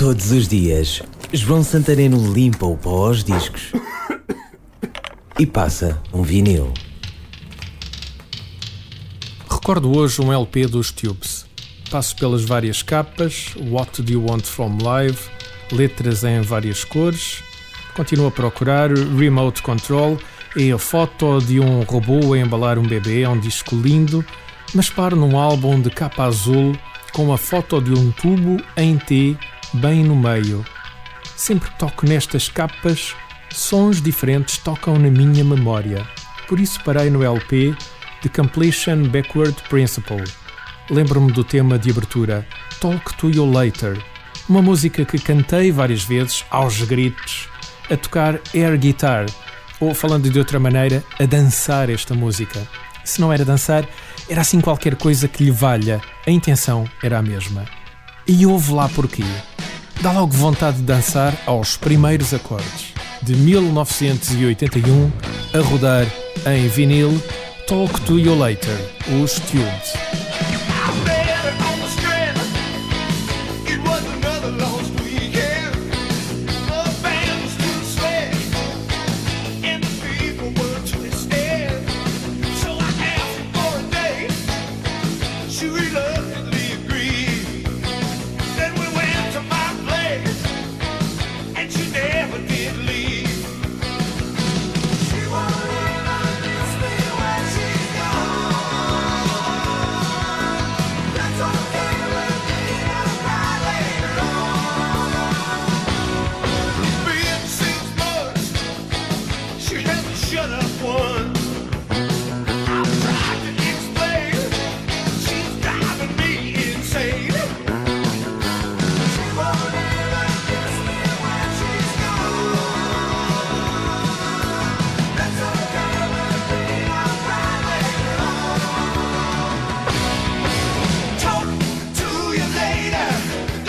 Todos os dias, João Santareno limpa o pó aos discos e passa um vinil. Recordo hoje um LP dos Tubes. Passo pelas várias capas, What Do You Want From Live, letras em várias cores. Continuo a procurar Remote Control e a foto de um robô a embalar um bebê. É um disco lindo, mas paro num álbum de capa azul com a foto de um tubo em T bem no meio. Sempre que toco nestas capas, sons diferentes tocam na minha memória. Por isso parei no LP The Completion Backward Principle. Lembro-me do tema de abertura Talk to You Later, uma música que cantei várias vezes aos gritos, a tocar air guitar, ou falando de outra maneira, a dançar esta música. Se não era dançar, era assim qualquer coisa que lhe valha, a intenção era a mesma. E houve lá porquê. Dá logo vontade de dançar aos primeiros acordes. De 1981, a rodar em vinil Talk to You Later, os Tubes. Yeah.